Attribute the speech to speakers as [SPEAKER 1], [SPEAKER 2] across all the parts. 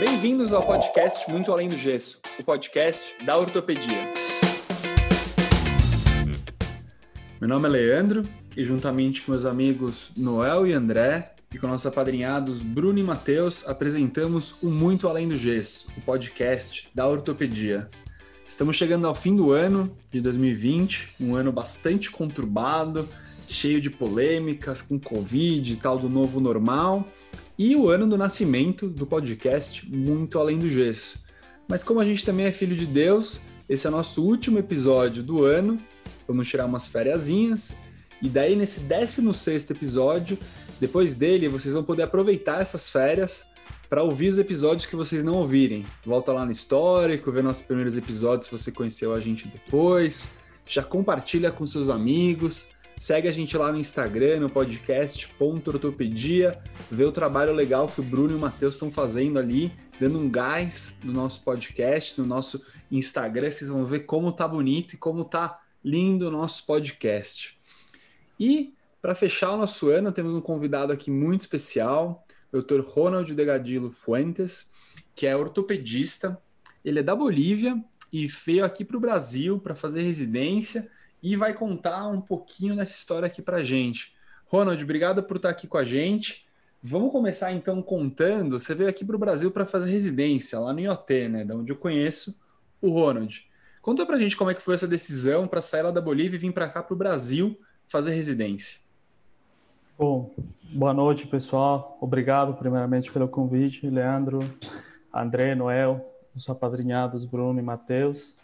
[SPEAKER 1] Bem-vindos ao podcast Muito Além do Gesso, o podcast da ortopedia. Meu nome é Leandro e juntamente com meus amigos Noel e André e com nossos apadrinhados Bruno e Matheus apresentamos o Muito Além do Gesso, o podcast da ortopedia. Estamos chegando ao fim do ano de 2020, um ano bastante conturbado, cheio de polêmicas com Covid e tal do novo normal, e o ano do nascimento do podcast Muito Além do Gesso. Mas como a gente também é filho de Deus, esse é o nosso último episódio do ano, vamos tirar umas fériasinhas, e daí nesse 16 episódio, depois dele, vocês vão poder aproveitar essas férias para ouvir os episódios que vocês não ouvirem. Volta lá no histórico, vê nossos primeiros episódios se você conheceu a gente depois, já compartilha com seus amigos, Segue a gente lá no Instagram, no podcast Ortopedia, vê o trabalho legal que o Bruno e o Matheus estão fazendo ali, dando um gás no nosso podcast, no nosso Instagram. Vocês vão ver como tá bonito e como tá lindo o nosso podcast. E para fechar o nosso ano, temos um convidado aqui muito especial, o Dr. Ronald Degadillo Fuentes, que é ortopedista. Ele é da Bolívia e veio aqui para o Brasil para fazer residência e vai contar um pouquinho dessa história aqui para gente. Ronald, obrigado por estar aqui com a gente. Vamos começar então contando. Você veio aqui para o Brasil para fazer residência lá no IoT, né? Da onde eu conheço o Ronald. Conta para a gente como é que foi essa decisão para sair lá da Bolívia e vir para cá para o Brasil fazer residência.
[SPEAKER 2] Bom, boa noite, pessoal. Obrigado, primeiramente, pelo convite, Leandro, André, Noel, os apadrinhados Bruno e Matheus.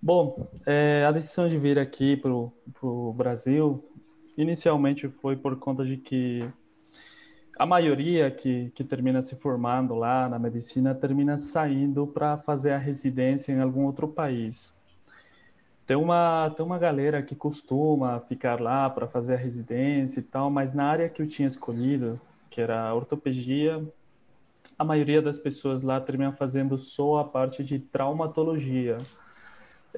[SPEAKER 2] Bom, é, a decisão de vir aqui para o Brasil inicialmente foi por conta de que a maioria que, que termina se formando lá na medicina termina saindo para fazer a residência em algum outro país. Tem uma, tem uma galera que costuma ficar lá para fazer a residência e tal, mas na área que eu tinha escolhido, que era a ortopedia, a maioria das pessoas lá termina fazendo só a parte de traumatologia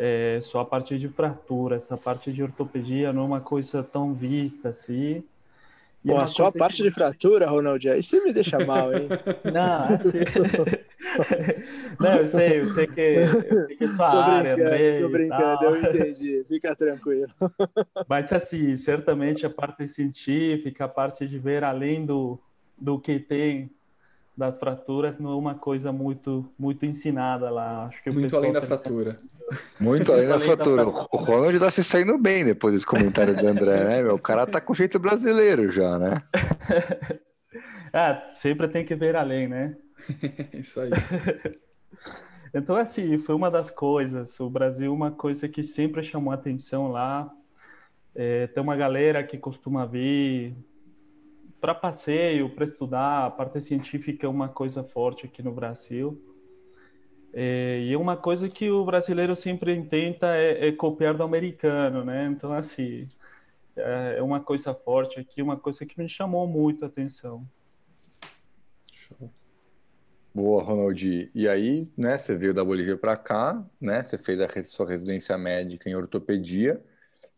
[SPEAKER 2] é, só a parte de fratura, essa parte de ortopedia não é uma coisa tão vista assim.
[SPEAKER 3] E Pô, é só a parte que... de fratura, Ronald, aí você me deixa mal, hein?
[SPEAKER 2] Não, assim... não, eu sei, eu sei que, eu sei que é sua
[SPEAKER 3] tô
[SPEAKER 2] área,
[SPEAKER 3] Tô brincando, eu entendi, fica tranquilo.
[SPEAKER 2] Mas assim, certamente a parte científica, a parte de ver além do, do que tem das fraturas não é uma coisa muito muito ensinada lá. Acho que
[SPEAKER 1] muito além da fratura.
[SPEAKER 4] Muito além da fratura. O Ronald está se saindo bem depois desse comentário do André, né? Meu? O cara tá com jeito brasileiro já, né?
[SPEAKER 2] ah, sempre tem que ver além, né?
[SPEAKER 1] Isso aí.
[SPEAKER 2] então, assim, foi uma das coisas. O Brasil, uma coisa que sempre chamou atenção lá. É, tem uma galera que costuma vir para passeio, para estudar, a parte científica é uma coisa forte aqui no Brasil. É, e uma coisa que o brasileiro sempre tenta é, é, copiar do americano, né? Então, assim, é, é uma coisa forte aqui, uma coisa que me chamou muito a atenção.
[SPEAKER 4] Boa, Ronald. E aí, né, você veio da Bolívia para cá, né? Você fez a sua residência médica em ortopedia.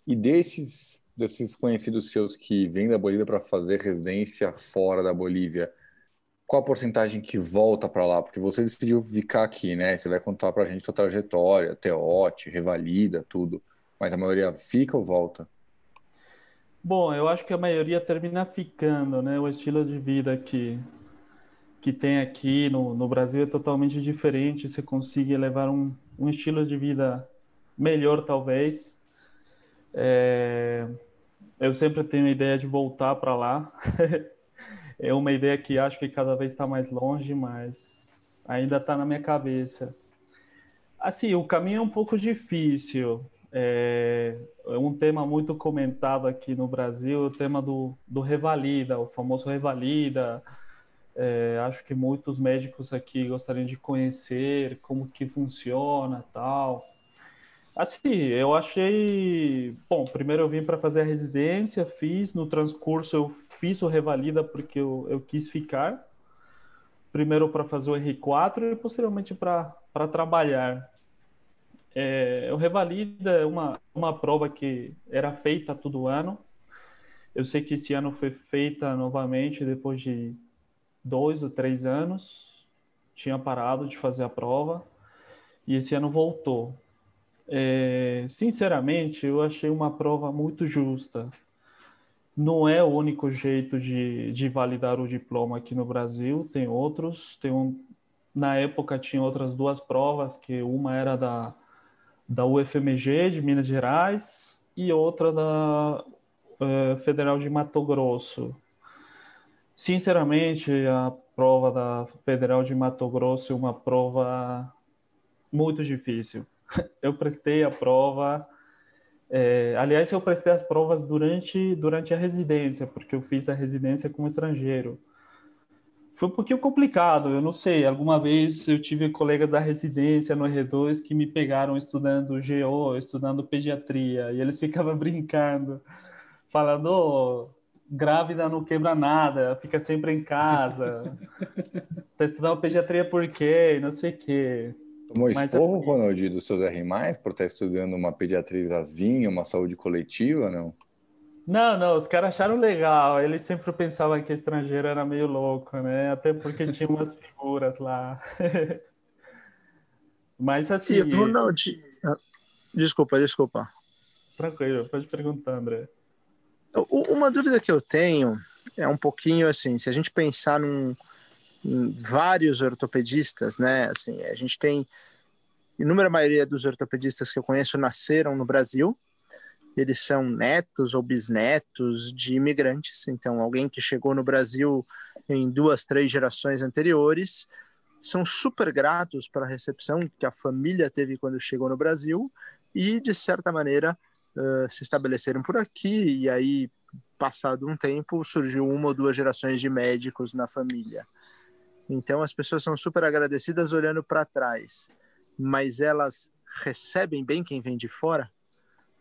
[SPEAKER 4] E desses desses conhecidos seus que vêm da Bolívia para fazer residência fora da Bolívia, qual a porcentagem que volta para lá? Porque você decidiu ficar aqui, né? Você vai contar para a gente sua trajetória, teote, revalida, tudo. Mas a maioria fica ou volta?
[SPEAKER 2] Bom, eu acho que a maioria termina ficando, né? O estilo de vida que, que tem aqui no, no Brasil é totalmente diferente. Você consegue levar um, um estilo de vida melhor, talvez. É, eu sempre tenho a ideia de voltar para lá. é uma ideia que acho que cada vez está mais longe, mas ainda está na minha cabeça. Assim, o caminho é um pouco difícil. É, é um tema muito comentado aqui no Brasil, o tema do, do revalida, o famoso revalida. É, acho que muitos médicos aqui gostariam de conhecer como que funciona, tal. Assim, eu achei. Bom, primeiro eu vim para fazer a residência, fiz, no transcurso eu fiz o Revalida porque eu, eu quis ficar. Primeiro para fazer o R4 e posteriormente para trabalhar. É, o Revalida é uma, uma prova que era feita todo ano. Eu sei que esse ano foi feita novamente depois de dois ou três anos. tinha parado de fazer a prova e esse ano voltou. É, sinceramente, eu achei uma prova muito justa. Não é o único jeito de, de validar o diploma aqui no Brasil, tem outros. Tem um, na época tinha outras duas provas, que uma era da, da UFMG de Minas Gerais e outra da uh, Federal de Mato Grosso. Sinceramente, a prova da Federal de Mato Grosso é uma prova muito difícil. Eu prestei a prova, é, aliás, eu prestei as provas durante, durante a residência, porque eu fiz a residência como estrangeiro. Foi um pouquinho complicado, eu não sei. Alguma vez eu tive colegas da residência no R2 que me pegaram estudando GO, estudando pediatria, e eles ficavam brincando, falando: oh, grávida não quebra nada, fica sempre em casa. tá estudando pediatria por quê? Não sei o quê.
[SPEAKER 4] Tomou esporro, assim... Ronald, dos seus R+, por estar estudando uma pediatrizazinha, uma saúde coletiva, não?
[SPEAKER 2] Não, não, os caras acharam legal. Eles sempre pensavam que estrangeiro era meio louco, né? Até porque tinha umas figuras lá. Mas assim...
[SPEAKER 3] E, Ronald... Ah, desculpa, desculpa.
[SPEAKER 2] Tranquilo, pode perguntar, André.
[SPEAKER 3] Uma dúvida que eu tenho é um pouquinho assim, se a gente pensar num, vários ortopedistas, né? Assim, a gente tem inúmera maioria dos ortopedistas que eu conheço nasceram no Brasil. Eles são netos ou bisnetos de imigrantes, então alguém que chegou no Brasil em duas, três gerações anteriores são super gratos pela recepção que a família teve quando chegou no Brasil e de certa maneira uh, se estabeleceram por aqui e aí, passado um tempo, surgiu uma ou duas gerações de médicos na família. Então as pessoas são super agradecidas olhando para trás, mas elas recebem bem quem vem de fora?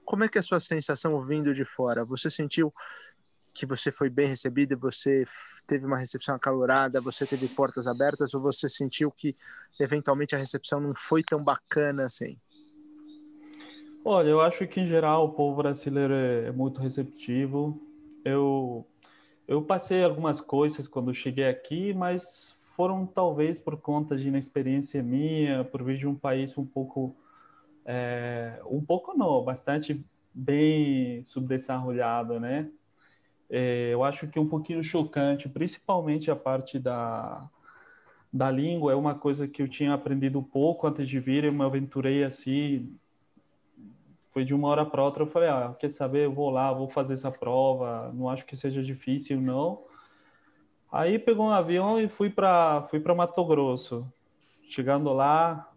[SPEAKER 3] Como é que é a sua sensação vindo de fora? Você sentiu que você foi bem recebido, você teve uma recepção acalorada, você teve portas abertas, ou você sentiu que eventualmente a recepção não foi tão bacana assim?
[SPEAKER 2] Olha, eu acho que em geral o povo brasileiro é, é muito receptivo. Eu eu passei algumas coisas quando cheguei aqui, mas foram talvez por conta de inexperiência minha, por vir de um país um pouco é, um pouco não, bastante bem subdesarrollado, né? É, eu acho que um pouquinho chocante, principalmente a parte da da língua, é uma coisa que eu tinha aprendido pouco antes de vir, eu me aventurei assim foi de uma hora para outra, eu falei, ah, quer saber, eu vou lá, vou fazer essa prova, não acho que seja difícil, não. Aí pegou um avião e fui para fui para Mato Grosso. Chegando lá,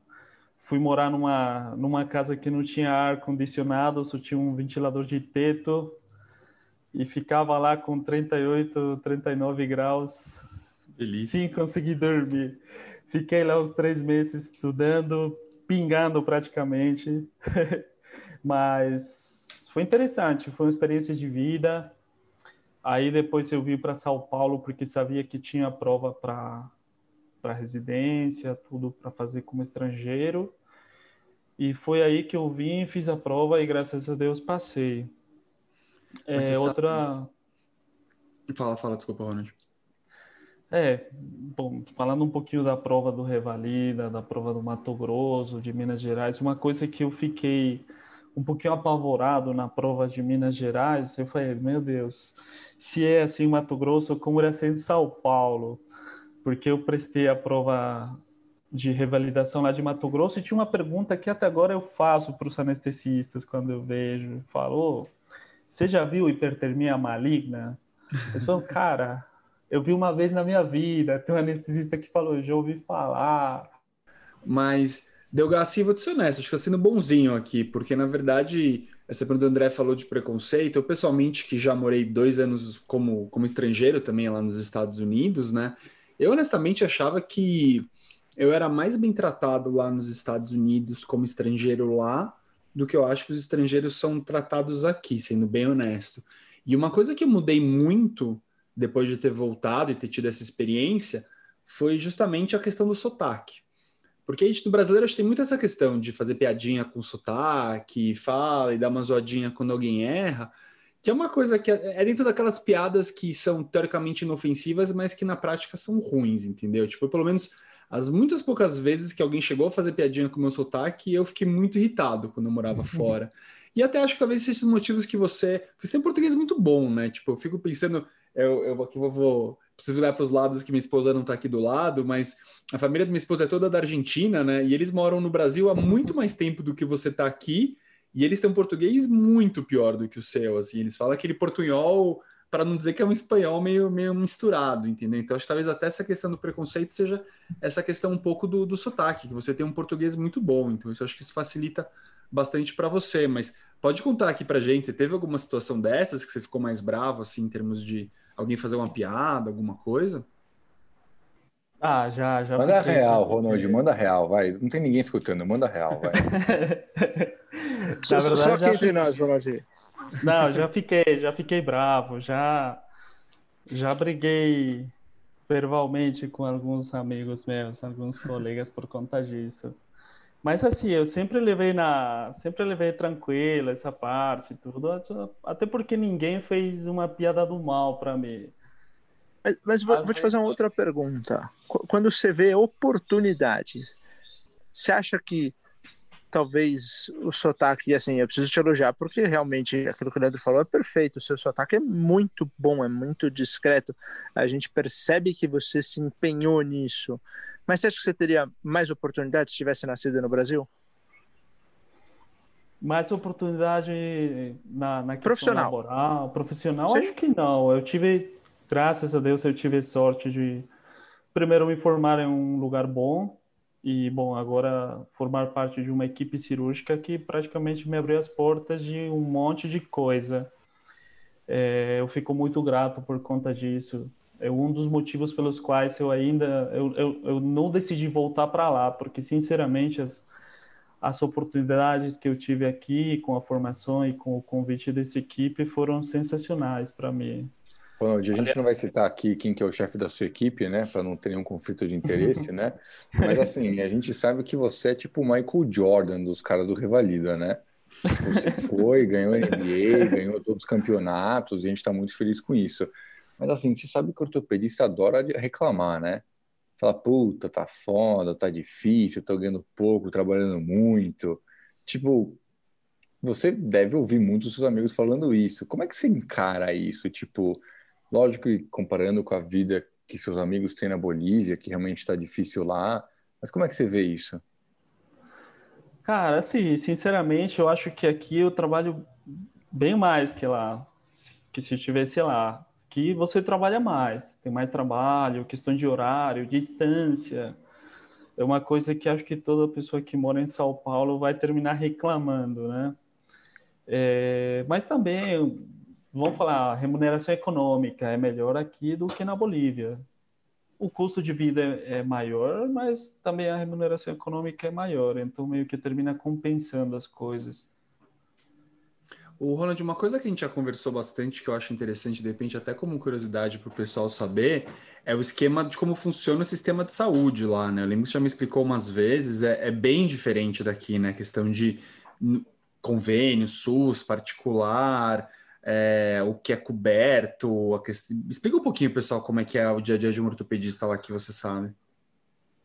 [SPEAKER 2] fui morar numa, numa casa que não tinha ar condicionado, só tinha um ventilador de teto e ficava lá com 38, 39 graus, Delícia. sem conseguir dormir. Fiquei lá uns três meses estudando, pingando praticamente. Mas foi interessante, foi uma experiência de vida. Aí depois eu vim para São Paulo porque sabia que tinha prova para para residência, tudo para fazer como estrangeiro. E foi aí que eu vim, fiz a prova e graças a Deus passei. É outra.
[SPEAKER 1] Fala, fala, desculpa, Ronald.
[SPEAKER 2] É, bom, falando um pouquinho da prova do Revalida, da prova do Mato Grosso, de Minas Gerais, uma coisa que eu fiquei um pouquinho apavorado na prova de Minas Gerais. Eu falei, meu Deus, se é assim Mato Grosso, como iria ser em São Paulo? Porque eu prestei a prova de revalidação lá de Mato Grosso e tinha uma pergunta que até agora eu faço para os anestesistas quando eu vejo. Falou, você já viu hipertermia maligna? Eles falam, cara, eu vi uma vez na minha vida. Tem um anestesista que falou, já ouvi falar.
[SPEAKER 1] Mas Delgaci, vou te ser honesto, acho que está sendo bonzinho aqui, porque na verdade, essa pergunta do André falou de preconceito. Eu, pessoalmente, que já morei dois anos como, como estrangeiro também lá nos Estados Unidos, né? Eu honestamente achava que eu era mais bem tratado lá nos Estados Unidos como estrangeiro lá do que eu acho que os estrangeiros são tratados aqui, sendo bem honesto. E uma coisa que eu mudei muito depois de ter voltado e ter tido essa experiência foi justamente a questão do sotaque. Porque a gente do brasileiro a gente tem muito essa questão de fazer piadinha com sotaque, fala e dar uma zoadinha quando alguém erra, que é uma coisa que é, é dentro daquelas piadas que são teoricamente inofensivas, mas que na prática são ruins, entendeu? Tipo, pelo menos as muitas poucas vezes que alguém chegou a fazer piadinha com o meu sotaque, eu fiquei muito irritado quando eu morava fora. E até acho que talvez esses motivos que você. Você tem português muito bom, né? Tipo, eu fico pensando. Eu, eu aqui vou, vou preciso olhar para os lados que minha esposa não está aqui do lado, mas a família da minha esposa é toda da Argentina, né? E eles moram no Brasil há muito mais tempo do que você está aqui. E eles têm um português muito pior do que o seu, assim. Eles falam aquele portunhol para não dizer que é um espanhol meio, meio misturado, entendeu? Então, acho que talvez até essa questão do preconceito seja essa questão um pouco do, do sotaque, que você tem um português muito bom, então isso acho que isso facilita bastante para você, mas pode contar aqui para gente, teve alguma situação dessas que você ficou mais bravo, assim, em termos de alguém fazer uma piada, alguma coisa?
[SPEAKER 2] Ah, já, já.
[SPEAKER 4] Manda fiquei, real, Ronald, manda real, vai. Não tem ninguém escutando, manda real, vai.
[SPEAKER 3] só, verdade, só aqui entre nós, Ronald.
[SPEAKER 2] Não, já fiquei, já fiquei bravo, já, já briguei verbalmente com alguns amigos meus, alguns colegas por conta disso. Mas assim, eu sempre levei na, sempre levei tranquilo essa parte, tudo, até porque ninguém fez uma piada do mal para mim.
[SPEAKER 3] Mas, mas vou, vou te fazer uma outra pergunta. Quando você vê oportunidade, você acha que talvez o sotaque, assim, eu preciso te elogiar, porque realmente aquilo que o Leandro falou é perfeito. O seu sotaque é muito bom, é muito discreto. A gente percebe que você se empenhou nisso. Mas você acha que você teria mais oportunidade se tivesse nascido no Brasil?
[SPEAKER 2] Mais oportunidade na, na
[SPEAKER 3] profissional.
[SPEAKER 2] laboral, profissional? Sim. Acho que não. Eu tive, graças a Deus, eu tive sorte de primeiro me formar em um lugar bom e, bom, agora formar parte de uma equipe cirúrgica que praticamente me abriu as portas de um monte de coisa. É, eu fico muito grato por conta disso. É um dos motivos pelos quais eu ainda eu, eu, eu não decidi voltar para lá, porque, sinceramente, as, as oportunidades que eu tive aqui com a formação e com o convite dessa equipe foram sensacionais para mim.
[SPEAKER 4] Ronald, a gente não vai citar aqui quem que é o chefe da sua equipe, né, para não ter nenhum conflito de interesse, né? Mas assim, a gente sabe que você é tipo o Michael Jordan dos caras do Revalida, né? Você foi, ganhou NBA, ganhou todos os campeonatos, e a gente está muito feliz com isso. Mas assim, você sabe que o ortopedista adora reclamar, né? Fala, puta, tá foda, tá difícil, tô ganhando pouco, trabalhando muito. Tipo, você deve ouvir muitos seus amigos falando isso. Como é que você encara isso? Tipo, Lógico que comparando com a vida que seus amigos têm na Bolívia, que realmente está difícil lá, mas como é que você vê isso?
[SPEAKER 2] Cara, assim, sinceramente, eu acho que aqui eu trabalho bem mais que lá, que se estivesse lá. Aqui você trabalha mais, tem mais trabalho, questão de horário, distância. É uma coisa que acho que toda pessoa que mora em São Paulo vai terminar reclamando, né? É, mas também vamos falar, remuneração econômica é melhor aqui do que na Bolívia. O custo de vida é maior, mas também a remuneração econômica é maior, então meio que termina compensando as coisas.
[SPEAKER 1] O Ronald, uma coisa que a gente já conversou bastante, que eu acho interessante, de repente, até como curiosidade para o pessoal saber, é o esquema de como funciona o sistema de saúde lá, né? Que você já me explicou umas vezes, é, é bem diferente daqui, né? A questão de convênio, SUS, particular, é, o que é coberto. Questão... Explica um pouquinho, pessoal, como é que é o dia a dia de um ortopedista lá que você sabe.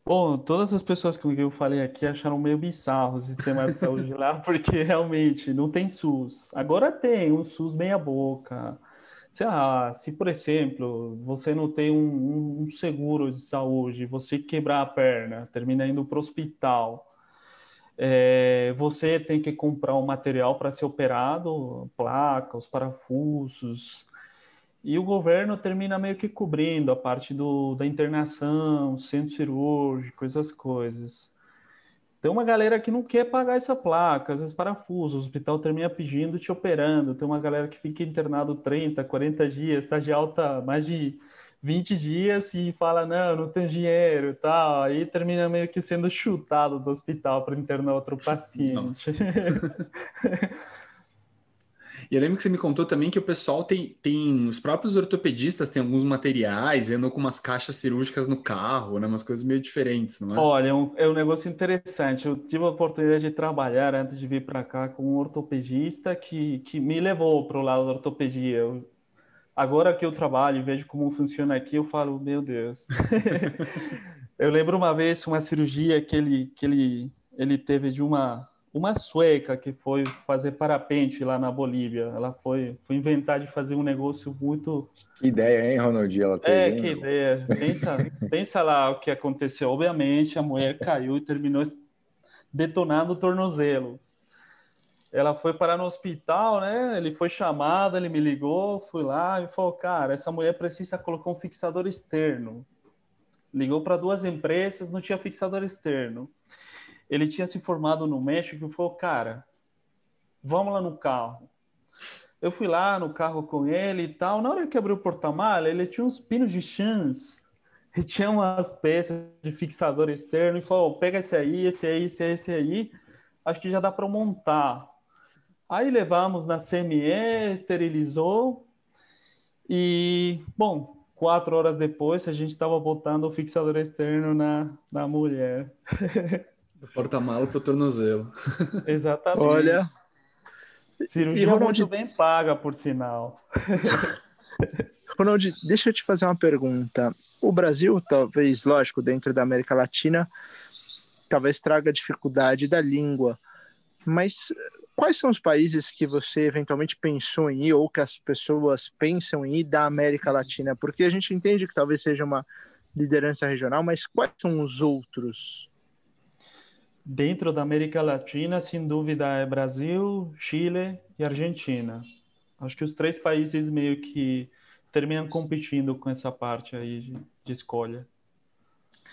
[SPEAKER 2] Bom, todas as pessoas quem eu falei aqui acharam meio bizarro o sistema de saúde lá, porque realmente não tem SUS. Agora tem um SUS meia boca. Sei lá, se por exemplo você não tem um, um seguro de saúde, você quebrar a perna, termina indo para o hospital, é, você tem que comprar o um material para ser operado, placa, os parafusos, e o governo termina meio que cobrindo a parte do, da internação, centro cirúrgico, essas coisas. Tem uma galera que não quer pagar essa placa, às vezes parafusos, o hospital termina pedindo, te operando. Tem uma galera que fica internado 30, 40 dias, está de alta mais de 20 dias e fala, não, não tenho dinheiro e tal. Aí termina meio que sendo chutado do hospital para internar outro paciente.
[SPEAKER 1] E eu lembro que você me contou também que o pessoal tem, tem os próprios ortopedistas têm alguns materiais, andam com umas caixas cirúrgicas no carro, né? Umas coisas meio diferentes, não é?
[SPEAKER 2] Olha, é um, é um negócio interessante. Eu tive a oportunidade de trabalhar antes de vir para cá com um ortopedista que, que me levou para o lado da ortopedia. Eu agora que eu trabalho e vejo como funciona aqui, eu falo, meu Deus. Eu lembro uma vez uma cirurgia que ele, que ele, ele teve de uma, uma sueca que foi fazer parapente lá na Bolívia. Ela foi, foi inventar de fazer um negócio muito.
[SPEAKER 4] Que ideia, hein, Ronaldinho? Ela
[SPEAKER 2] é, que ideia. Pensa, pensa lá o que aconteceu. Obviamente, a mulher caiu e terminou detonando o tornozelo. Ela foi parar no hospital, né? Ele foi chamado, ele me ligou, fui lá e falou: Cara, essa mulher precisa colocar um fixador externo. Ligou para duas empresas, não tinha fixador externo. Ele tinha se formado no México e falou: Cara, vamos lá no carro. Eu fui lá no carro com ele e tal. Na hora que abriu o porta-malha, ele tinha uns pinos de chance e tinha umas peças de fixador externo e falou: pega esse aí, esse aí, esse aí, esse aí. Acho que já dá para montar. Aí levamos na CME, esterilizou e, bom, quatro horas depois, a gente estava botando o fixador externo na, na mulher.
[SPEAKER 1] Do porta-mala para o tornozelo.
[SPEAKER 2] Exatamente.
[SPEAKER 3] Olha.
[SPEAKER 2] Cirurgia e, Ronald... muito bem paga, por sinal.
[SPEAKER 3] Ronald, deixa eu te fazer uma pergunta. O Brasil, talvez, lógico, dentro da América Latina, talvez traga dificuldade da língua, mas Quais são os países que você eventualmente pensou em ir ou que as pessoas pensam em ir da América Latina? Porque a gente entende que talvez seja uma liderança regional, mas quais são os outros?
[SPEAKER 2] Dentro da América Latina, sem dúvida, é Brasil, Chile e Argentina. Acho que os três países meio que terminam competindo com essa parte aí de, de escolha.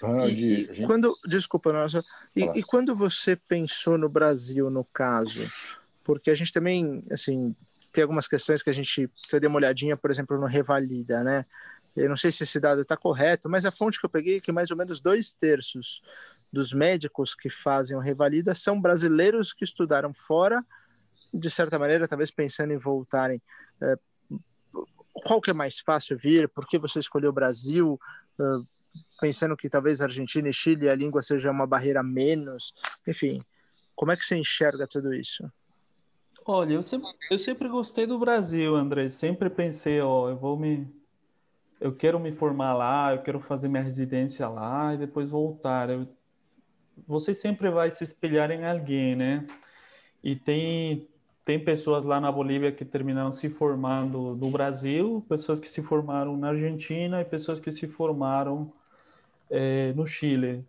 [SPEAKER 3] Ah, e, de, e quando, desculpa, nossa, e, e, quando você pensou no Brasil, no caso, porque a gente também, assim, tem algumas questões que a gente, que eu dei uma olhadinha, por exemplo, no Revalida, né? Eu não sei se esse dado está correto, mas a fonte que eu peguei é que mais ou menos dois terços dos médicos que fazem o Revalida são brasileiros que estudaram fora, de certa maneira, talvez pensando em voltarem. É, qual que é mais fácil vir? Por que você escolheu o Brasil? Uh, pensando que talvez Argentina e Chile a língua seja uma barreira menos, enfim, como é que você enxerga tudo isso?
[SPEAKER 2] Olha, eu sempre, eu sempre gostei do Brasil, André. Sempre pensei, ó, eu vou me, eu quero me formar lá, eu quero fazer minha residência lá e depois voltar. Eu, você sempre vai se espelhar em alguém, né? E tem tem pessoas lá na Bolívia que terminaram se formando no Brasil, pessoas que se formaram na Argentina e pessoas que se formaram é, no Chile.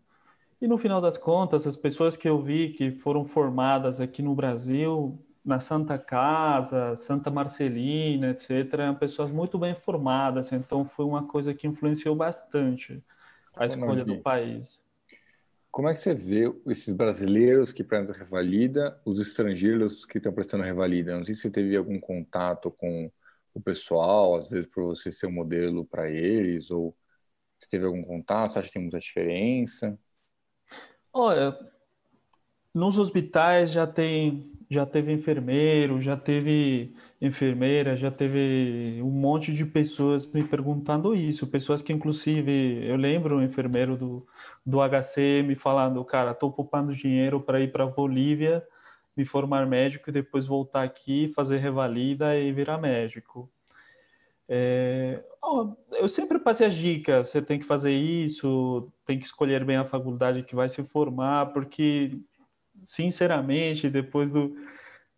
[SPEAKER 2] E no final das contas, as pessoas que eu vi que foram formadas aqui no Brasil, na Santa Casa, Santa Marcelina, etc., eram pessoas muito bem formadas, então foi uma coisa que influenciou bastante a escolha do país.
[SPEAKER 4] Como é que você vê esses brasileiros que prestam revalida, os estrangeiros que estão prestando revalida? Não sei se você teve algum contato com o pessoal, às vezes por você ser um modelo para eles, ou você teve algum contato? Você acha que tem muita diferença?
[SPEAKER 2] Olha, nos hospitais já tem, já teve enfermeiro, já teve enfermeira, já teve um monte de pessoas me perguntando isso, pessoas que inclusive eu lembro um enfermeiro do, do HC me falando, cara, estou poupando dinheiro para ir para Bolívia, me formar médico e depois voltar aqui, fazer revalida e virar médico. É, eu sempre passei as dicas, você tem que fazer isso, tem que escolher bem a faculdade que vai se formar, porque, sinceramente, depois do,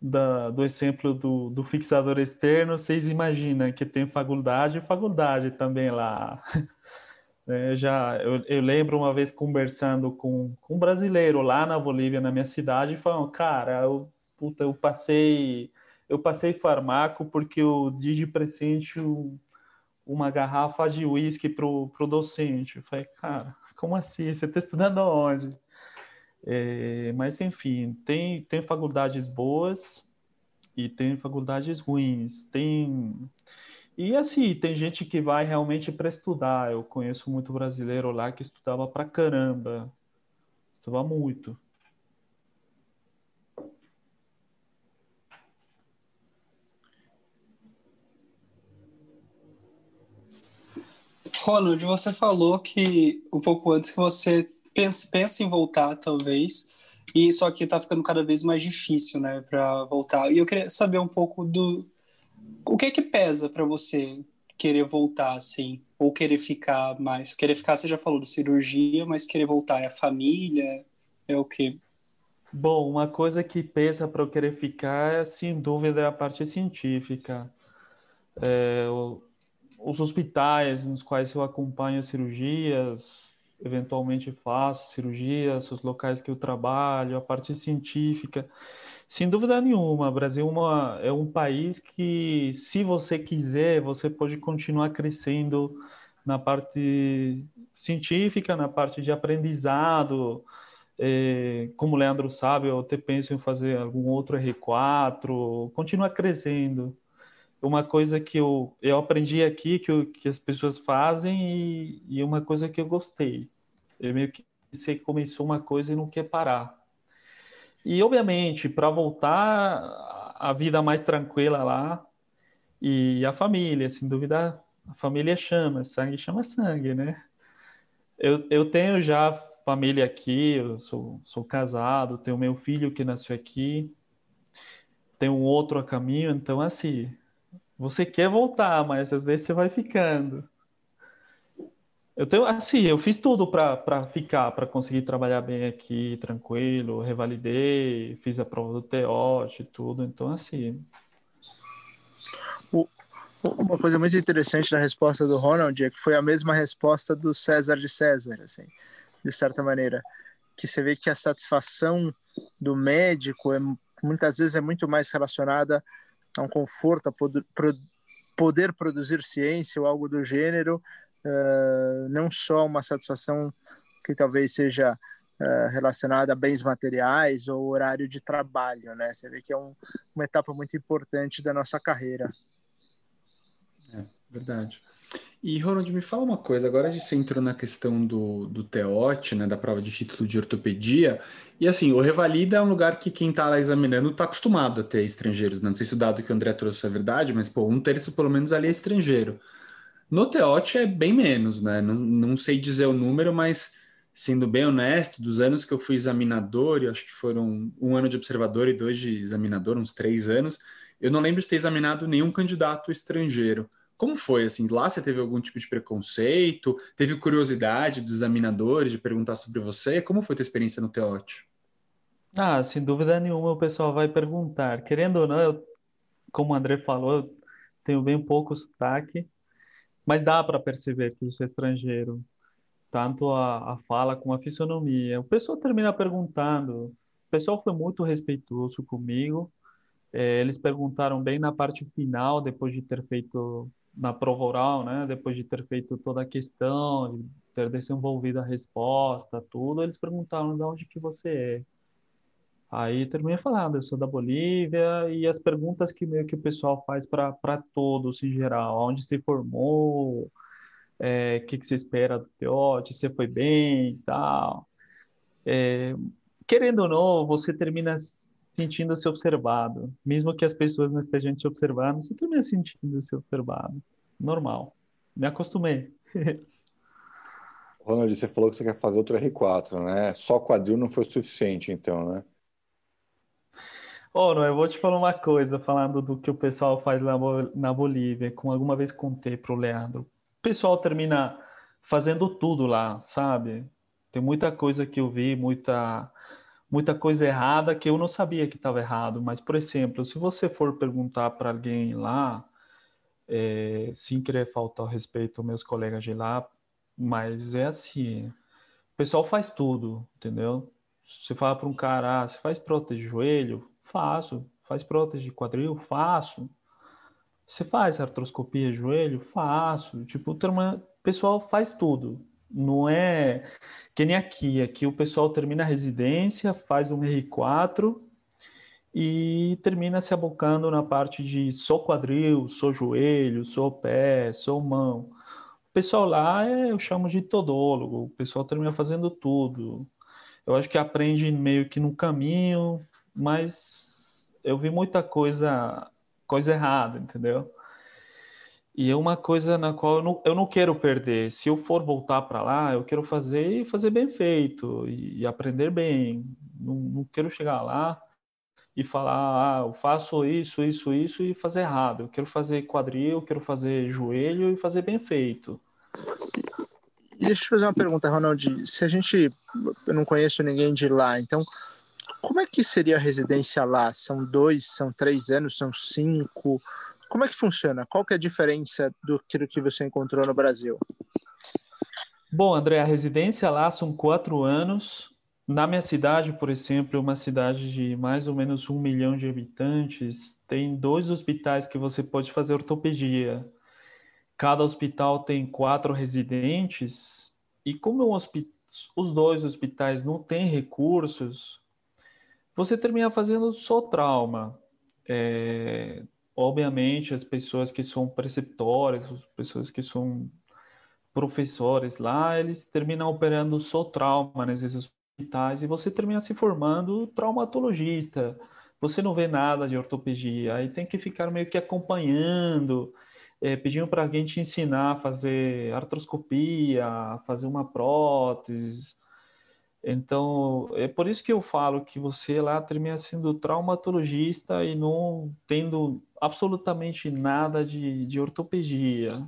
[SPEAKER 2] da, do exemplo do, do fixador externo, vocês imaginam que tem faculdade faculdade também lá. É, já eu, eu, lembro uma vez conversando com, com, um brasileiro lá na Bolívia, na minha cidade, falando, cara, eu, puta, eu passei eu passei farmaco porque eu di de presente uma garrafa de uísque pro, pro docente. Eu falei, cara, como assim? Você está estudando onde? É, mas, enfim, tem, tem faculdades boas e tem faculdades ruins. Tem... E, assim, tem gente que vai realmente para estudar. Eu conheço muito brasileiro lá que estudava para caramba. Estudava muito.
[SPEAKER 5] Ronald, você falou que um pouco antes que você pensa, pensa em voltar, talvez, e só que está ficando cada vez mais difícil, né, para voltar. E eu queria saber um pouco do o que é que pesa para você querer voltar, assim? Ou querer ficar mais? Querer ficar, você já falou de cirurgia, mas querer voltar é a família? É o quê?
[SPEAKER 2] Bom, uma coisa que pesa para eu querer ficar, sem dúvida, é a parte científica. É, o, os hospitais nos quais eu acompanho cirurgias, eventualmente faço cirurgias, os locais que eu trabalho, a parte científica. Sem dúvida nenhuma, o Brasil é, uma, é um país que, se você quiser, você pode continuar crescendo na parte científica, na parte de aprendizado. É, como o Leandro sabe, eu até penso em fazer algum outro R4, continuar crescendo uma coisa que eu, eu aprendi aqui, que, eu, que as pessoas fazem, e, e uma coisa que eu gostei. Eu meio que você começou uma coisa e não quer parar. E, obviamente, para voltar a vida mais tranquila lá, e a família, sem dúvida, a família chama, sangue chama sangue, né? Eu, eu tenho já família aqui, eu sou, sou casado, tenho meu filho que nasceu aqui, tenho um outro a caminho, então, assim, você quer voltar, mas às vezes você vai ficando. Eu tenho, assim, eu fiz tudo para ficar, para conseguir trabalhar bem aqui, tranquilo, revalidei, fiz a prova do TEOT e tudo, então assim.
[SPEAKER 3] Uma coisa muito interessante da resposta do Ronald é que foi a mesma resposta do César de César, assim, de certa maneira, que você vê que a satisfação do médico é muitas vezes é muito mais relacionada a um conforto, poder, poder produzir ciência ou algo do gênero, uh, não só uma satisfação que talvez seja uh, relacionada a bens materiais ou horário de trabalho, né? Você vê que é um, uma etapa muito importante da nossa carreira.
[SPEAKER 1] É, verdade. E, Ronald, me fala uma coisa, agora gente entrou na questão do, do TEOT, né, da prova de título de ortopedia, e assim, o Revalida é um lugar que quem está lá examinando está acostumado a ter estrangeiros, né? não sei se o dado que o André trouxe é verdade, mas, pô, um terço pelo menos ali é estrangeiro. No TEOT é bem menos, né, não, não sei dizer o número, mas, sendo bem honesto, dos anos que eu fui examinador, eu acho que foram um ano de observador e dois de examinador, uns três anos, eu não lembro de ter examinado nenhum candidato estrangeiro. Como foi, assim, lá você teve algum tipo de preconceito? Teve curiosidade dos examinadores de perguntar sobre você? Como foi a tua experiência no Teótio?
[SPEAKER 2] Ah, sem dúvida nenhuma o pessoal vai perguntar. Querendo ou não, eu, como o André falou, eu tenho bem pouco sotaque, mas dá para perceber que eu sou estrangeiro, tanto a, a fala como a fisionomia. O pessoal termina perguntando. O pessoal foi muito respeitoso comigo. É, eles perguntaram bem na parte final, depois de ter feito na prova oral, né, depois de ter feito toda a questão, de ter desenvolvido a resposta, tudo, eles perguntaram de onde que você é. Aí terminei falando, eu sou da Bolívia, e as perguntas que meio que o pessoal faz para todos em geral, onde se formou, o é, que, que você espera do PIOT, se foi bem e tal. É, querendo ou não, você termina sentindo-se observado. Mesmo que as pessoas não estejam te observando, você também sentindo-se observado. Normal. Me acostumei.
[SPEAKER 4] Ronald, você falou que você quer fazer outro R4, né? Só quadril não foi o suficiente, então, né?
[SPEAKER 2] Oh, não, eu vou te falar uma coisa, falando do que o pessoal faz lá na Bolívia, como alguma vez contei para o Leandro. O pessoal termina fazendo tudo lá, sabe? Tem muita coisa que eu vi, muita muita coisa errada que eu não sabia que estava errado. Mas, por exemplo, se você for perguntar para alguém lá, é, sem querer faltar ao respeito aos meus colegas de lá, mas é assim, o pessoal faz tudo, entendeu? Você fala para um cara, ah, você faz prótese de joelho? Faço. Faz prótese de quadril? Faço. Você faz artroscopia de joelho? Faço. Tipo, o pessoal faz tudo. Não é que nem aqui. Aqui o pessoal termina a residência, faz um R4 e termina se abocando na parte de só quadril, só joelho, só pé, só mão. O pessoal lá é, eu chamo de todólogo, o pessoal termina fazendo tudo. Eu acho que aprende meio que no caminho, mas eu vi muita coisa, coisa errada, entendeu? E é uma coisa na qual eu não, eu não quero perder. Se eu for voltar para lá, eu quero fazer e fazer bem feito e, e aprender bem. Não, não, quero chegar lá e falar, ah, eu faço isso, isso, isso e fazer errado. Eu quero fazer quadril, eu quero fazer joelho e fazer bem feito.
[SPEAKER 3] Deixa eu te fazer uma pergunta, Ronald. Se a gente. Eu não conheço ninguém de lá, então. Como é que seria a residência lá? São dois, são três anos, são cinco? Como é que funciona? Qual que é a diferença do que você encontrou no Brasil?
[SPEAKER 2] Bom, André, a residência lá são quatro anos. Na minha cidade, por exemplo, uma cidade de mais ou menos um milhão de habitantes, tem dois hospitais que você pode fazer ortopedia. Cada hospital tem quatro residentes, e como os dois hospitais não têm recursos, você termina fazendo só trauma. É, obviamente, as pessoas que são preceptórias, as pessoas que são professores lá, eles terminam operando só trauma nesses hospitais e você termina se formando traumatologista. Você não vê nada de ortopedia, aí tem que ficar meio que acompanhando, é, pedindo para alguém te ensinar a fazer artroscopia, fazer uma prótese. Então, é por isso que eu falo que você lá termina sendo traumatologista e não tendo absolutamente nada de, de ortopedia.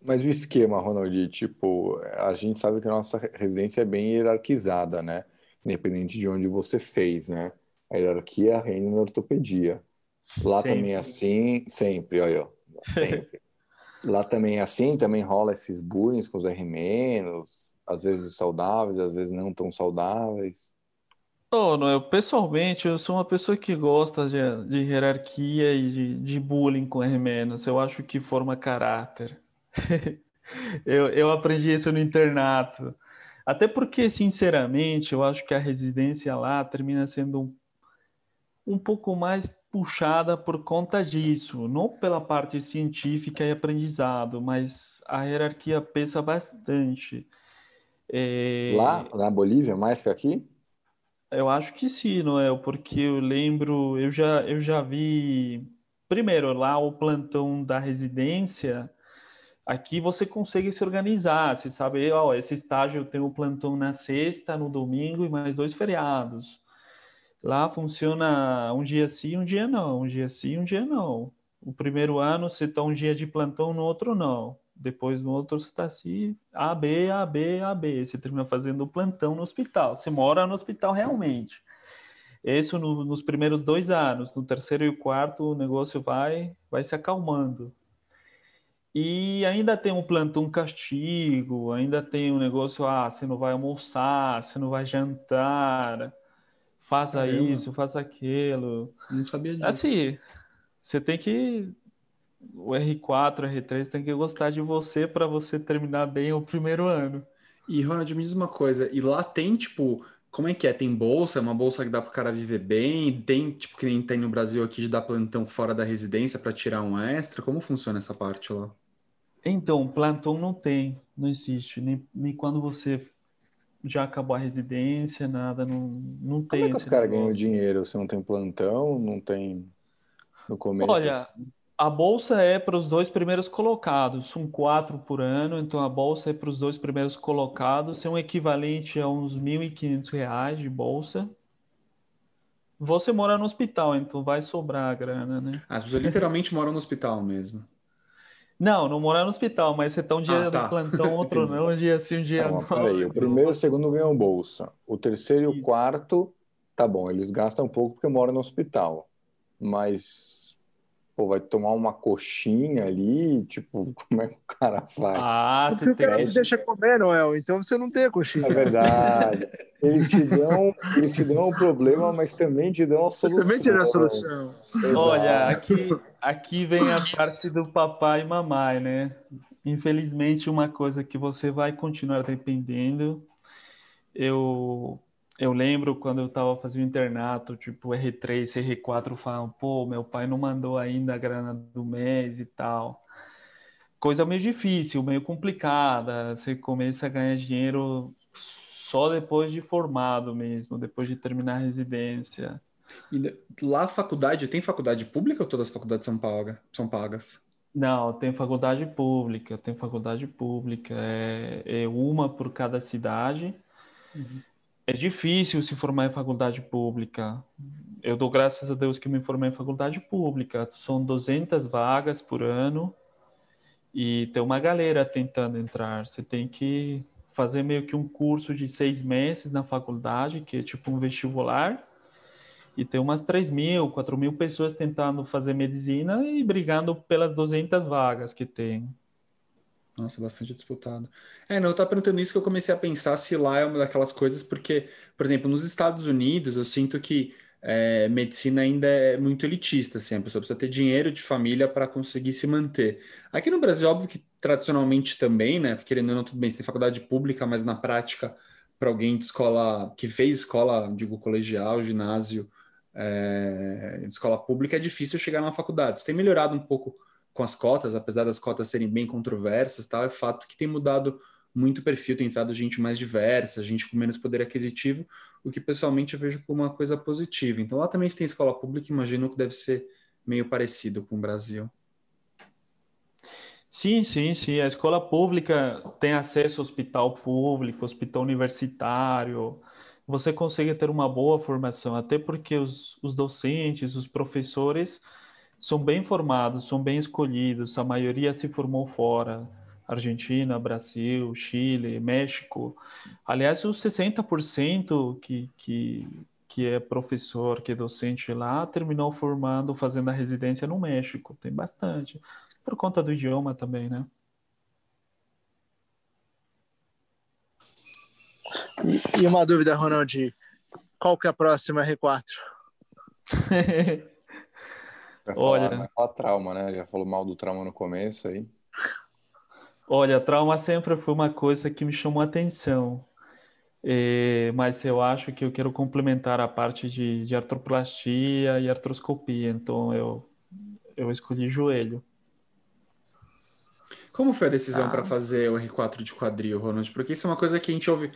[SPEAKER 4] Mas o esquema, Ronald, tipo, a gente sabe que a nossa residência é bem hierarquizada, né? Independente de onde você fez, né? A hierarquia reina na ortopedia. Lá sempre. também é assim, sempre, olha, sempre. Lá também é assim, também rola esses bullying com os R-, às vezes saudáveis, às vezes não tão saudáveis.
[SPEAKER 2] Não, eu pessoalmente eu sou uma pessoa que gosta de, de hierarquia e de, de bullying com R-. Eu acho que forma caráter. eu, eu aprendi isso no internato. Até porque, sinceramente, eu acho que a residência lá termina sendo um, um pouco mais puxada por conta disso, não pela parte científica e aprendizado, mas a hierarquia pesa bastante.
[SPEAKER 4] É... Lá, na Bolívia, mais que aqui?
[SPEAKER 2] Eu acho que sim, não é? Porque eu lembro, eu já, eu já vi, primeiro, lá o plantão da residência, Aqui você consegue se organizar, você sabe, ó, esse estágio eu tenho plantão na sexta, no domingo e mais dois feriados. Lá funciona um dia sim, um dia não, um dia sim, um dia não. O primeiro ano você está um dia de plantão, no outro não. Depois no outro você está assim, A, B, A, B, A, B. Você termina fazendo plantão no hospital. Você mora no hospital realmente. Isso no, nos primeiros dois anos. No terceiro e quarto o negócio vai, vai se acalmando. E ainda tem um plantão castigo, ainda tem um negócio, ah, você não vai almoçar, você não vai jantar, faça Caramba. isso, faça aquilo.
[SPEAKER 1] Não sabia disso.
[SPEAKER 2] Assim, você tem que. O R4, o R3 tem que gostar de você para você terminar bem o primeiro ano.
[SPEAKER 1] E, Ronald, me diz uma coisa, e lá tem, tipo, como é que é? Tem bolsa? É uma bolsa que dá para o cara viver bem? Tem, tipo, que nem tem no Brasil aqui de dar plantão fora da residência para tirar um extra? Como funciona essa parte lá?
[SPEAKER 2] Então, plantão não tem, não existe. Nem, nem quando você já acabou a residência, nada, não, não tem.
[SPEAKER 4] Como é que os caras ganham dinheiro? Você não tem plantão, não tem no começo?
[SPEAKER 2] Olha, a bolsa é para os dois primeiros colocados, são quatro por ano, então a bolsa é para os dois primeiros colocados, é um equivalente a uns R$ 1.500 de bolsa. Você mora no hospital, então vai sobrar a grana, né?
[SPEAKER 1] As pessoas literalmente moram no hospital mesmo.
[SPEAKER 2] Não, não morar no hospital, mas você tá um dia ah, tá. no plantão, outro não, um dia sim, um dia não.
[SPEAKER 4] Peraí, o primeiro e o segundo ganham bolsa. O terceiro e o quarto, tá bom, eles gastam um pouco porque moram no hospital. Mas, pô, vai tomar uma coxinha ali, tipo, como é que o cara faz?
[SPEAKER 3] Ah, porque o cara te deixa comer, Noel, então você não tem a coxinha.
[SPEAKER 4] É verdade. Eles te dão, eles te dão um problema, mas também te dão a solução.
[SPEAKER 3] também te dão a solução.
[SPEAKER 2] Exato. Olha, aqui, aqui vem a parte do papai e mamãe, né? Infelizmente, uma coisa que você vai continuar dependendo. Eu, eu lembro quando eu estava fazendo internato, tipo R3, R4, falam, pô, meu pai não mandou ainda a grana do mês e tal. Coisa meio difícil, meio complicada. Você começa a ganhar dinheiro só depois de formado mesmo, depois de terminar a residência.
[SPEAKER 1] E lá faculdade, tem faculdade pública ou todas as faculdades são, paga, são pagas?
[SPEAKER 2] Não, tem faculdade pública, tem faculdade pública, é, é uma por cada cidade. Uhum. É difícil se formar em faculdade pública. Eu dou graças a Deus que me formei em faculdade pública. São 200 vagas por ano e tem uma galera tentando entrar. Você tem que fazer meio que um curso de seis meses na faculdade, que é tipo um vestibular, e tem umas 3 mil, 4 mil pessoas tentando fazer medicina e brigando pelas 200 vagas que tem.
[SPEAKER 1] Nossa, bastante disputado. É, não, eu estava perguntando isso que eu comecei a pensar se lá é uma daquelas coisas, porque, por exemplo, nos Estados Unidos eu sinto que é, medicina ainda é muito elitista, assim, a pessoa precisa ter dinheiro de família para conseguir se manter. Aqui no Brasil, óbvio que tradicionalmente também, né? Porque ou não, tudo bem, você tem faculdade pública, mas na prática, para alguém de escola que fez escola, digo, colegial, ginásio, é, escola pública, é difícil chegar na faculdade. Isso tem melhorado um pouco com as cotas, apesar das cotas serem bem controversas, tal, é fato que tem mudado muito o perfil, tem entrado gente mais diversa, gente com menos poder aquisitivo, o que pessoalmente eu vejo como uma coisa positiva. Então lá também se tem escola pública, imagino que deve ser meio parecido com o Brasil.
[SPEAKER 2] Sim, sim, sim. A escola pública tem acesso ao hospital público, hospital universitário. Você consegue ter uma boa formação, até porque os, os docentes, os professores são bem formados, são bem escolhidos. A maioria se formou fora. Argentina, Brasil, Chile, México. Aliás, os 60% que, que, que é professor, que é docente lá, terminou formando, fazendo a residência no México. Tem bastante. Por conta do idioma também, né?
[SPEAKER 3] E, e uma dúvida, Ronald, qual que é a próxima R4?
[SPEAKER 4] Vai falar, Olha, falar trauma, né? Já falou mal do trauma no começo aí.
[SPEAKER 2] Olha, trauma sempre foi uma coisa que me chamou a atenção. É, mas eu acho que eu quero complementar a parte de, de artroplastia e artroscopia, então eu, eu escolhi joelho.
[SPEAKER 1] Como foi a decisão ah. para fazer o R4 de quadril, Ronald? Porque isso é uma coisa que a gente ouve.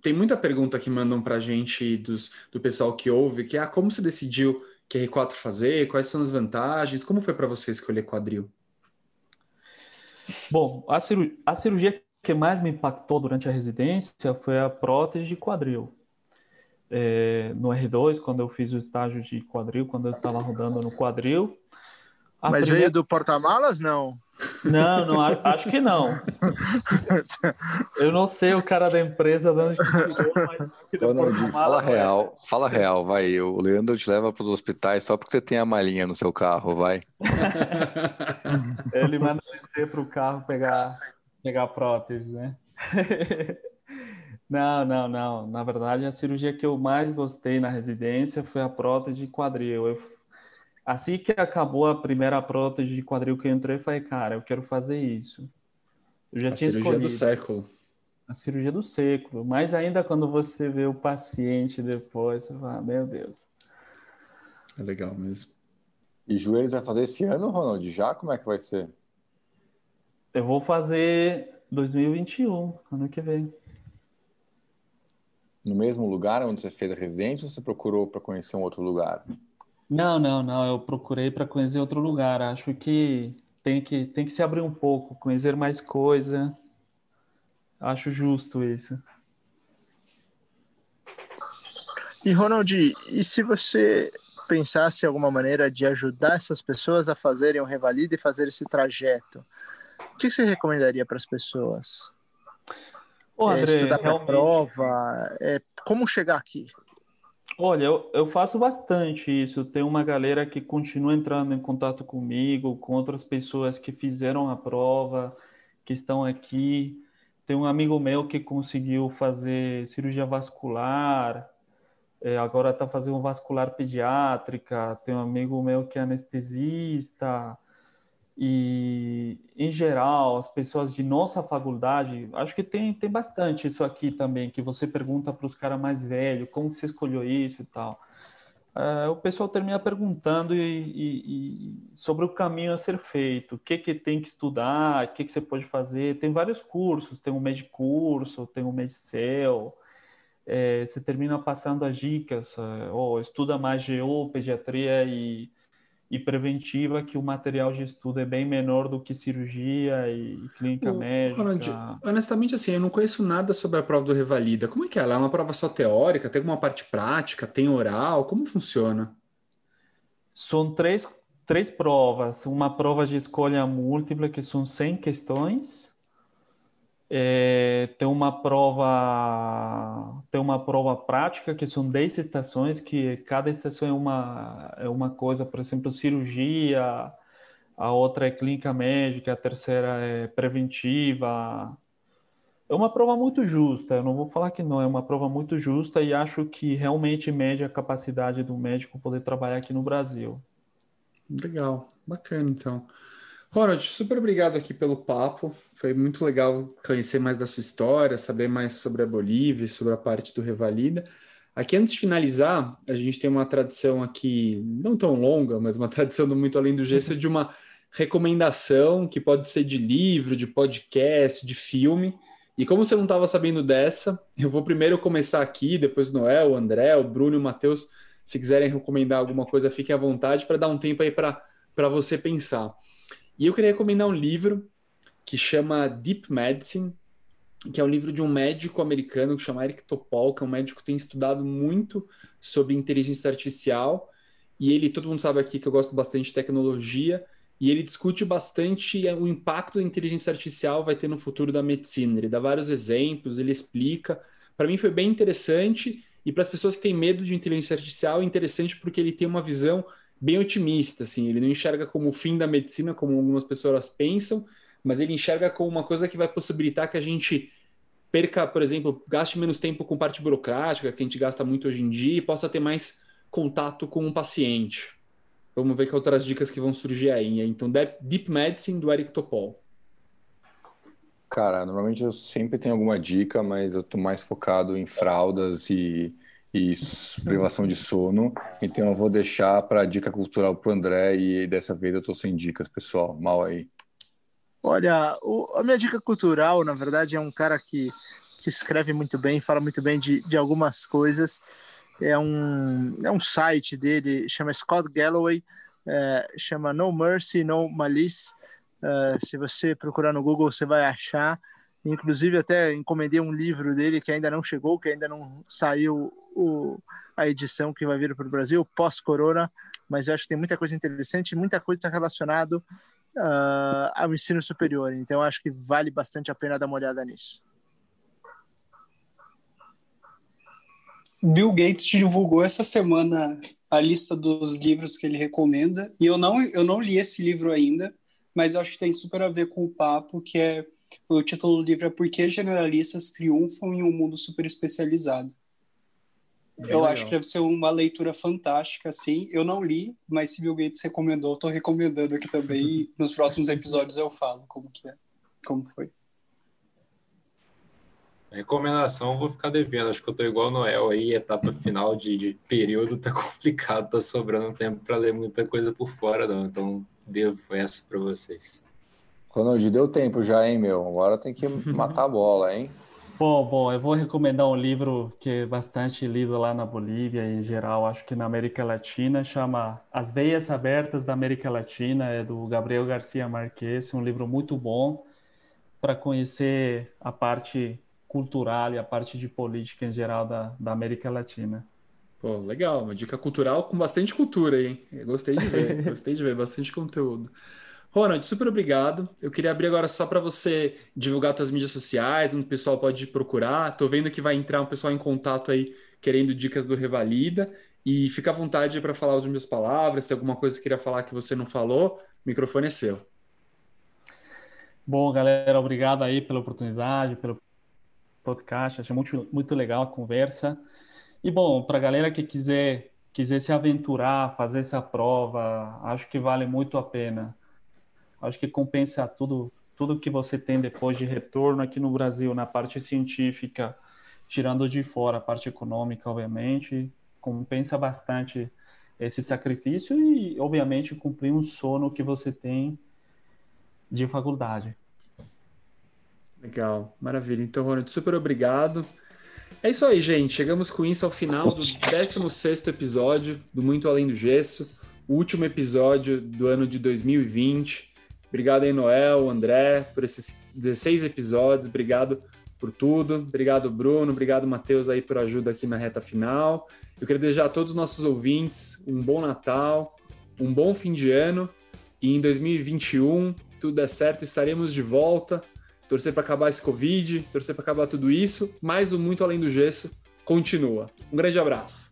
[SPEAKER 1] Tem muita pergunta que mandam para a gente dos, do pessoal que ouve, que é ah, como você decidiu que R4 fazer? Quais são as vantagens? Como foi para você escolher quadril?
[SPEAKER 2] Bom, a, cirurgia, a cirurgia que mais me impactou durante a residência foi a prótese de quadril. É, no R2, quando eu fiz o estágio de quadril, quando eu estava rodando no quadril.
[SPEAKER 3] Mas primeira... veio do porta-malas, não?
[SPEAKER 2] Não, não, acho que não. Eu não sei o cara da empresa dando tirou, mas
[SPEAKER 4] Ronaldinho, fala real, fala real, vai. O Leandro te leva para os hospitais só porque você tem a malinha no seu carro, vai.
[SPEAKER 2] Ele manda descer para o carro pegar, pegar prótese, né? Não, não, não. Na verdade, a cirurgia que eu mais gostei na residência foi a prótese de quadril. Eu Assim que acabou a primeira prótese de quadril que eu entrei, eu falei, cara, eu quero fazer isso.
[SPEAKER 1] Eu já a tinha cirurgia escolhido. do século.
[SPEAKER 2] A cirurgia do século. Mas ainda quando você vê o paciente depois, você fala, meu Deus.
[SPEAKER 1] É legal mesmo.
[SPEAKER 4] E joelhos vai fazer esse ano, Ronald? Já? Como é que vai ser?
[SPEAKER 2] Eu vou fazer 2021, ano que vem.
[SPEAKER 4] No mesmo lugar onde você fez a residência ou você procurou para conhecer um outro lugar?
[SPEAKER 2] Não, não, não. Eu procurei para conhecer outro lugar. Acho que tem que tem que se abrir um pouco, conhecer mais coisa. Acho justo isso.
[SPEAKER 3] E Ronald, e se você pensasse alguma maneira de ajudar essas pessoas a fazerem o Revalida e fazer esse trajeto, o que você recomendaria para as pessoas?
[SPEAKER 2] Ô, André,
[SPEAKER 3] é estudar para realmente... prova, é, como chegar aqui?
[SPEAKER 2] Olha, eu, eu faço bastante isso. Tem uma galera que continua entrando em contato comigo, com outras pessoas que fizeram a prova, que estão aqui. Tem um amigo meu que conseguiu fazer cirurgia vascular, é, agora está fazendo vascular pediátrica. Tem um amigo meu que é anestesista. E, em geral, as pessoas de nossa faculdade, acho que tem, tem bastante isso aqui também, que você pergunta para os caras mais velhos, como que você escolheu isso e tal. É, o pessoal termina perguntando e, e, e, sobre o caminho a ser feito, o que, que tem que estudar, o que, que você pode fazer. Tem vários cursos, tem um Medicurso, tem um Medicel, é, você termina passando as dicas, é, ou estuda mais GO, pediatria e e preventiva, que o material de estudo é bem menor do que cirurgia e clínica médica. Ronald,
[SPEAKER 1] honestamente, assim, eu não conheço nada sobre a prova do Revalida. Como é que é? ela é uma prova só teórica? Tem alguma parte prática? Tem oral? Como funciona?
[SPEAKER 2] São três, três provas. Uma prova de escolha múltipla, que são 100 questões, é, tem uma prova tem uma prova prática que são 10 estações que cada estação é uma é uma coisa por exemplo cirurgia a outra é clínica médica a terceira é preventiva. É uma prova muito justa eu não vou falar que não é uma prova muito justa e acho que realmente mede a capacidade do médico poder trabalhar aqui no Brasil.
[SPEAKER 1] Legal bacana então Ronald, super obrigado aqui pelo papo. Foi muito legal conhecer mais da sua história, saber mais sobre a Bolívia, sobre a parte do Revalida. Aqui, antes de finalizar, a gente tem uma tradição aqui, não tão longa, mas uma tradição do Muito Além do Gesso, de uma recomendação que pode ser de livro, de podcast, de filme. E como você não estava sabendo dessa, eu vou primeiro começar aqui, depois Noel, o André, o Bruno e o Matheus. Se quiserem recomendar alguma coisa, fiquem à vontade para dar um tempo aí para você pensar. E eu queria recomendar um livro que chama Deep Medicine, que é um livro de um médico americano que chama Eric Topol, que é um médico que tem estudado muito sobre inteligência artificial. E ele, todo mundo sabe aqui que eu gosto bastante de tecnologia, e ele discute bastante o impacto da inteligência artificial vai ter no futuro da medicina. Ele dá vários exemplos, ele explica. Para mim foi bem interessante, e para as pessoas que têm medo de inteligência artificial, é interessante porque ele tem uma visão bem otimista, assim. Ele não enxerga como o fim da medicina, como algumas pessoas pensam, mas ele enxerga como uma coisa que vai possibilitar que a gente perca, por exemplo, gaste menos tempo com parte burocrática, que a gente gasta muito hoje em dia, e possa ter mais contato com um paciente. Vamos ver que outras dicas que vão surgir aí. Então, Deep Medicine do Eric Topol.
[SPEAKER 4] Cara, normalmente eu sempre tenho alguma dica, mas eu tô mais focado em fraldas e e privação de sono. Então eu vou deixar para dica cultural para o André e dessa vez eu estou sem dicas, pessoal. Mal aí.
[SPEAKER 3] Olha, o, a minha dica cultural, na verdade, é um cara que, que escreve muito bem, fala muito bem de, de algumas coisas. É um, é um site dele, chama Scott Galloway, é, chama No Mercy, No Malice. É, se você procurar no Google, você vai achar. Inclusive, até encomendei um livro dele que ainda não chegou, que ainda não saiu o, a edição que vai vir para o Brasil, pós-corona, mas eu acho que tem muita coisa interessante, muita coisa relacionada uh, ao ensino superior. Então, acho que vale bastante a pena dar uma olhada nisso.
[SPEAKER 5] Bill Gates divulgou essa semana a lista dos livros que ele recomenda, e eu não, eu não li esse livro ainda, mas eu acho que tem super a ver com o papo, que é o título do livro é Por que generalistas triunfam em um mundo super especializado. Bem eu legal. acho que deve ser uma leitura fantástica, assim. Eu não li, mas se Bill Gates recomendou, estou recomendando aqui também. e nos próximos episódios eu falo como que é, como foi.
[SPEAKER 6] recomendação vou ficar devendo. Acho que eu tô igual o Noel aí, etapa final de, de período tá complicado, tá sobrando tempo para ler muita coisa por fora, não. Então devo essa para vocês.
[SPEAKER 4] Ronald, deu tempo já, hein, meu? Agora tem que matar a bola, hein?
[SPEAKER 2] Bom, bom, eu vou recomendar um livro que é bastante lido lá na Bolívia em geral, acho que na América Latina, chama As Veias Abertas da América Latina, é do Gabriel Garcia Marques, um livro muito bom para conhecer a parte cultural e a parte de política em geral da, da América Latina.
[SPEAKER 1] Pô, legal, uma dica cultural com bastante cultura, hein? Eu gostei de ver, gostei de ver bastante conteúdo. Ronald, super obrigado. Eu queria abrir agora só para você divulgar suas mídias sociais, onde o pessoal pode procurar. Estou vendo que vai entrar um pessoal em contato aí querendo dicas do Revalida. E fica à vontade para falar as minhas palavras. Se tem alguma coisa que queria falar que você não falou, o microfone é seu.
[SPEAKER 2] Bom, galera, obrigado aí pela oportunidade, pelo podcast. Achei muito, muito legal a conversa. E bom, para a galera que quiser, quiser se aventurar, fazer essa prova, acho que vale muito a pena acho que compensa tudo tudo que você tem depois de retorno aqui no Brasil na parte científica, tirando de fora a parte econômica, obviamente, compensa bastante esse sacrifício e, obviamente, cumprir um sono que você tem de faculdade.
[SPEAKER 1] Legal, maravilha. Então, Ronald, super obrigado. É isso aí, gente. Chegamos com isso ao final do 16 episódio do Muito Além do Gesso o último episódio do ano de 2020. Obrigado aí, Noel, André, por esses 16 episódios. Obrigado por tudo. Obrigado, Bruno. Obrigado, Matheus, aí por ajuda aqui na reta final. Eu quero desejar a todos os nossos ouvintes um bom Natal, um bom fim de ano. E em 2021, se tudo der certo, estaremos de volta. Torcer para acabar esse Covid, torcer para acabar tudo isso. Mas o Muito Além do Gesso continua. Um grande abraço.